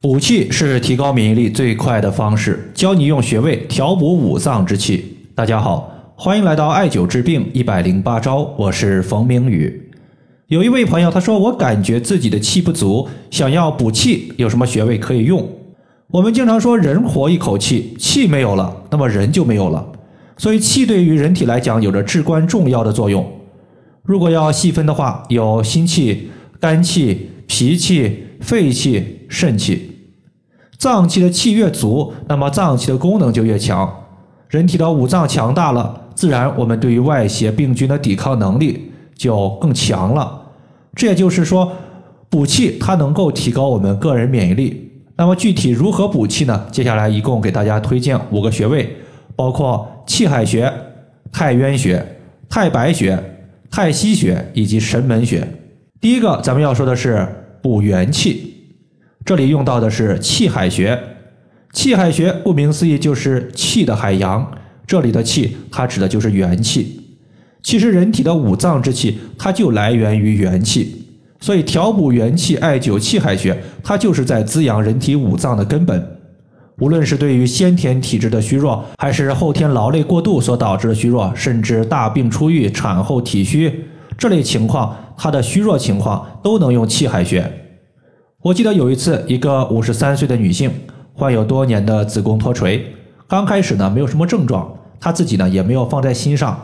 补气是提高免疫力最快的方式，教你用穴位调补五脏之气。大家好，欢迎来到艾灸治病一百零八招，我是冯明宇。有一位朋友他说，我感觉自己的气不足，想要补气，有什么穴位可以用？我们经常说人活一口气，气没有了，那么人就没有了。所以气对于人体来讲有着至关重要的作用。如果要细分的话，有心气、肝气、脾气、肺气、肾气。脏器的气越足，那么脏器的功能就越强。人体的五脏强大了，自然我们对于外邪病菌的抵抗能力就更强了。这也就是说，补气它能够提高我们个人免疫力。那么具体如何补气呢？接下来一共给大家推荐五个穴位，包括气海穴、太渊穴、太白穴、太溪穴以及神门穴。第一个，咱们要说的是补元气。这里用到的是气海穴，气海穴顾名思义就是气的海洋。这里的气，它指的就是元气。其实人体的五脏之气，它就来源于元气。所以调补元气、艾灸气海穴，它就是在滋养人体五脏的根本。无论是对于先天体质的虚弱，还是后天劳累过度所导致的虚弱，甚至大病初愈、产后体虚这类情况，它的虚弱情况都能用气海穴。我记得有一次，一个五十三岁的女性患有多年的子宫脱垂，刚开始呢没有什么症状，她自己呢也没有放在心上。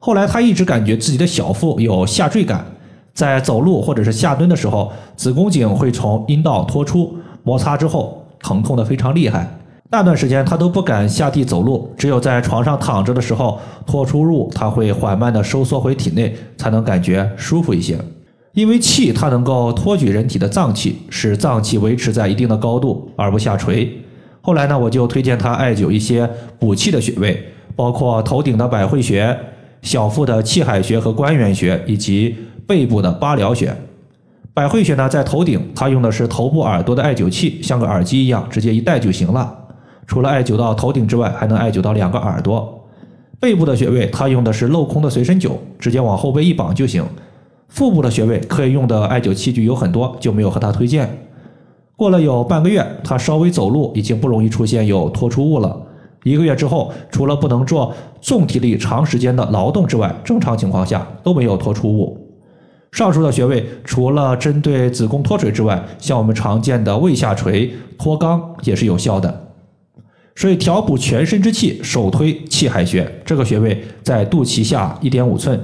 后来她一直感觉自己的小腹有下坠感，在走路或者是下蹲的时候，子宫颈会从阴道脱出，摩擦之后疼痛的非常厉害。那段时间她都不敢下地走路，只有在床上躺着的时候，脱出物它会缓慢的收缩回体内，才能感觉舒服一些。因为气它能够托举人体的脏器，使脏器维持在一定的高度而不下垂。后来呢，我就推荐他艾灸一些补气的穴位，包括头顶的百会穴、小腹的气海穴和关元穴，以及背部的八髎穴。百会穴呢在头顶，它用的是头部耳朵的艾灸器，像个耳机一样，直接一戴就行了。除了艾灸到头顶之外，还能艾灸到两个耳朵。背部的穴位，它用的是镂空的随身灸，直接往后背一绑就行。腹部的穴位可以用的艾灸器具有很多，就没有和他推荐。过了有半个月，他稍微走路已经不容易出现有脱出物了。一个月之后，除了不能做重体力长时间的劳动之外，正常情况下都没有脱出物。上述的穴位除了针对子宫脱垂之外，像我们常见的胃下垂、脱肛也是有效的。所以调补全身之气，首推气海穴，这个穴位在肚脐下一点五寸。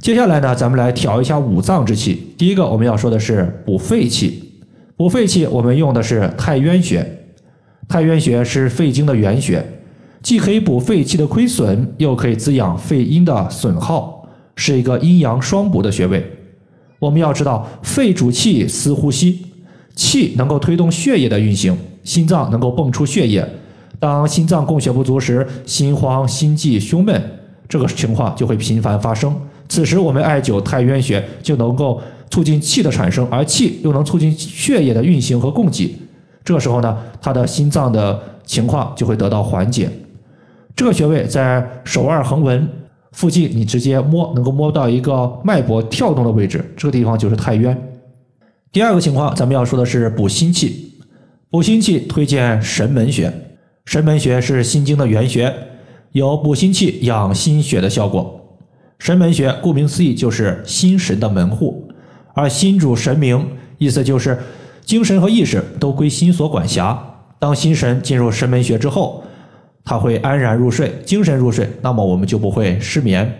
接下来呢，咱们来调一下五脏之气。第一个我们要说的是补肺气，补肺气我们用的是太渊穴。太渊穴是肺经的原穴，既可以补肺气的亏损，又可以滋养肺阴的损耗，是一个阴阳双补的穴位。我们要知道，肺主气司呼吸，气能够推动血液的运行，心脏能够泵出血液。当心脏供血不足时，心慌、心悸、胸闷，这个情况就会频繁发生。此时我们艾灸太渊穴就能够促进气的产生，而气又能促进血液的运行和供给。这个时候呢，他的心脏的情况就会得到缓解。这个穴位在手腕横纹附近，你直接摸能够摸到一个脉搏跳动的位置，这个地方就是太渊。第二个情况，咱们要说的是补心气。补心气推荐神门穴。神门穴是心经的原穴，有补心气、养心血的效果。神门穴顾名思义就是心神的门户，而心主神明，意思就是精神和意识都归心所管辖。当心神进入神门穴之后，他会安然入睡，精神入睡，那么我们就不会失眠。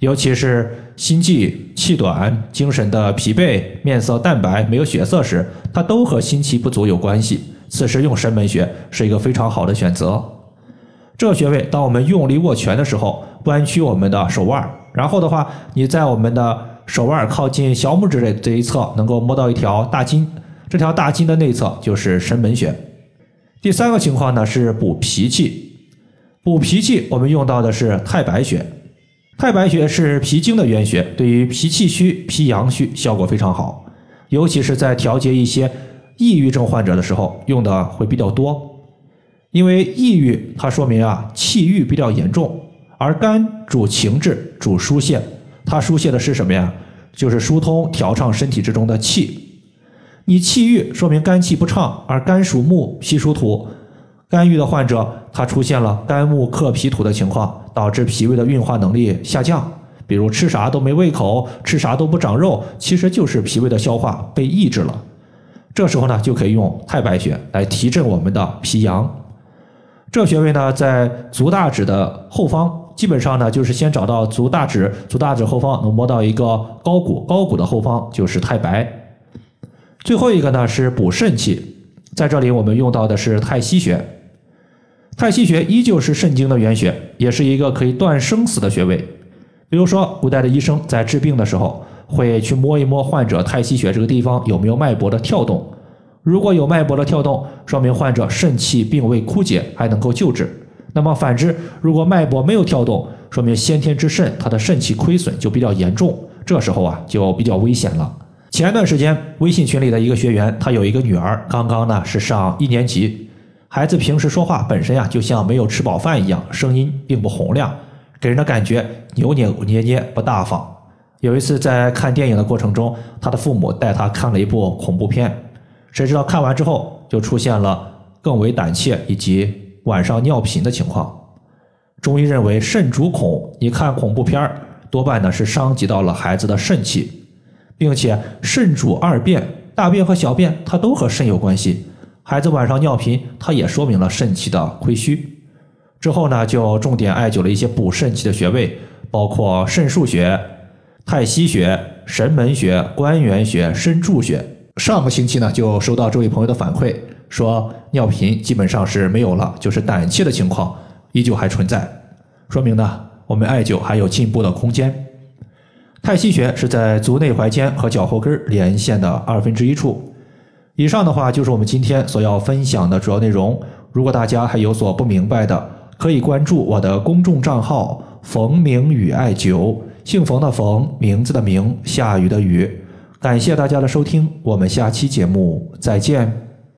尤其是心悸、气短、精神的疲惫、面色淡白、没有血色时，它都和心气不足有关系。此时用神门穴是一个非常好的选择。这个穴位，当我们用力握拳的时候，弯曲我们的手腕。然后的话，你在我们的手腕靠近小拇指的这一侧，能够摸到一条大筋，这条大筋的内侧就是神门穴。第三个情况呢是补脾气，补脾气我们用到的是太白穴。太白穴是脾经的原穴，对于脾气虚、脾阳虚效果非常好，尤其是在调节一些抑郁症患者的时候用的会比较多，因为抑郁它说明啊气郁比较严重。而肝主情志，主疏泄，它疏泄的是什么呀？就是疏通、调畅身体之中的气。你气郁，说明肝气不畅，而肝属木，脾属土。肝郁的患者，他出现了肝木克脾土的情况，导致脾胃的运化能力下降。比如吃啥都没胃口，吃啥都不长肉，其实就是脾胃的消化被抑制了。这时候呢，就可以用太白穴来提振我们的脾阳。这穴位呢，在足大趾的后方，基本上呢，就是先找到足大趾，足大趾后方能摸到一个高骨，高骨的后方就是太白。最后一个呢是补肾气，在这里我们用到的是太溪穴。太溪穴依旧是肾经的原穴，也是一个可以断生死的穴位。比如说，古代的医生在治病的时候，会去摸一摸患者太溪穴这个地方有没有脉搏的跳动。如果有脉搏的跳动，说明患者肾气并未枯竭，还能够救治。那么反之，如果脉搏没有跳动，说明先天之肾它的肾气亏损就比较严重，这时候啊就比较危险了。前段时间微信群里的一个学员，他有一个女儿，刚刚呢是上一年级，孩子平时说话本身呀就像没有吃饱饭一样，声音并不洪亮。给人的感觉扭扭捏捏不大方。有一次在看电影的过程中，他的父母带他看了一部恐怖片，谁知道看完之后就出现了更为胆怯以及晚上尿频的情况。中医认为肾主恐，你看恐怖片儿多半呢是伤及到了孩子的肾气，并且肾主二便，大便和小便它都和肾有关系。孩子晚上尿频，它也说明了肾气的亏虚。之后呢，就重点艾灸了一些补肾气的穴位，包括肾腧穴、太溪穴、神门穴、关元穴、深柱穴。上个星期呢，就收到这位朋友的反馈，说尿频基本上是没有了，就是胆怯的情况依旧还存在，说明呢，我们艾灸还有进步的空间。太溪穴是在足内踝尖和脚后跟连线的二分之一处。以上的话就是我们今天所要分享的主要内容。如果大家还有所不明白的，可以关注我的公众账号“冯明宇艾灸”，姓冯的冯，名字的名，下雨的雨。感谢大家的收听，我们下期节目再见。